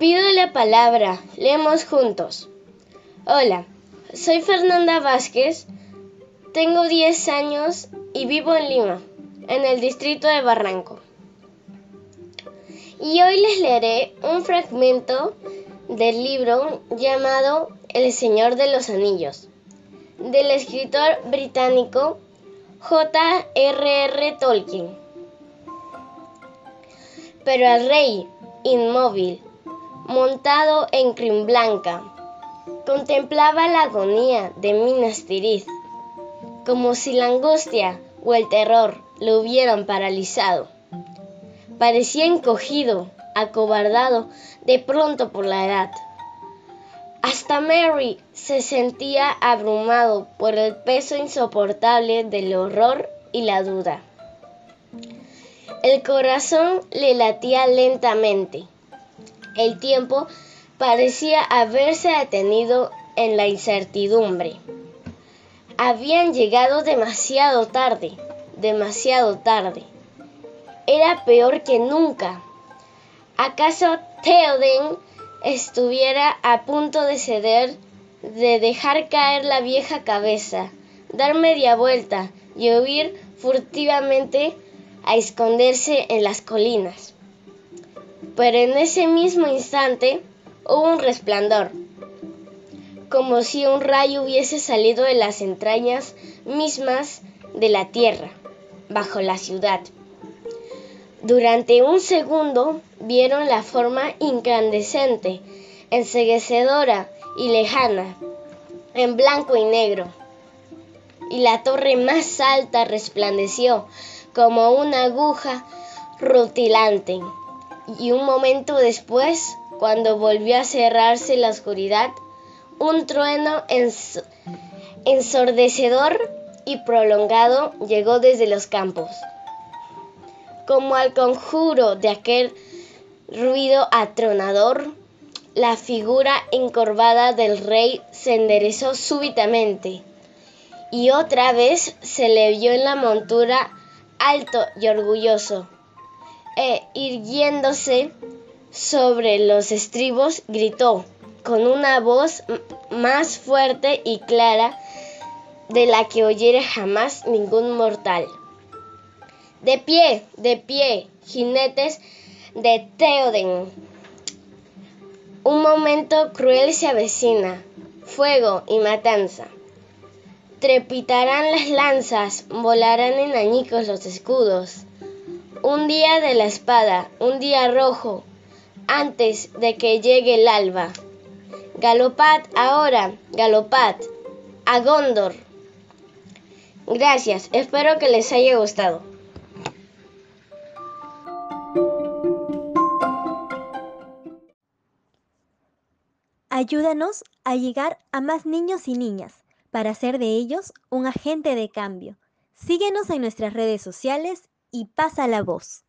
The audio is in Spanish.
pido la palabra, leemos juntos. Hola, soy Fernanda Vázquez, tengo 10 años y vivo en Lima, en el distrito de Barranco. Y hoy les leeré un fragmento del libro llamado El Señor de los Anillos, del escritor británico J.R.R. Tolkien. Pero el rey, inmóvil, montado en crin blanca, contemplaba la agonía de Minas Tirith, como si la angustia o el terror lo hubieran paralizado. Parecía encogido, acobardado de pronto por la edad. Hasta Mary se sentía abrumado por el peso insoportable del horror y la duda. El corazón le latía lentamente. El tiempo parecía haberse detenido en la incertidumbre. Habían llegado demasiado tarde, demasiado tarde. Era peor que nunca. ¿Acaso Theoden estuviera a punto de ceder, de dejar caer la vieja cabeza, dar media vuelta y huir furtivamente a esconderse en las colinas? Pero en ese mismo instante hubo un resplandor, como si un rayo hubiese salido de las entrañas mismas de la tierra, bajo la ciudad. Durante un segundo vieron la forma incandescente, enseguecedora y lejana, en blanco y negro. Y la torre más alta resplandeció como una aguja rutilante. Y un momento después, cuando volvió a cerrarse la oscuridad, un trueno ensordecedor y prolongado llegó desde los campos. Como al conjuro de aquel ruido atronador, la figura encorvada del rey se enderezó súbitamente y otra vez se le vio en la montura alto y orgulloso, e irguiéndose sobre los estribos, gritó con una voz más fuerte y clara de la que oyera jamás ningún mortal. De pie, de pie, jinetes de Theoden. Un momento cruel se avecina, fuego y matanza. Trepitarán las lanzas, volarán en añicos los escudos. Un día de la espada, un día rojo, antes de que llegue el alba. Galopad ahora, galopad, a Gondor. Gracias, espero que les haya gustado. Ayúdanos a llegar a más niños y niñas para hacer de ellos un agente de cambio. Síguenos en nuestras redes sociales y pasa la voz.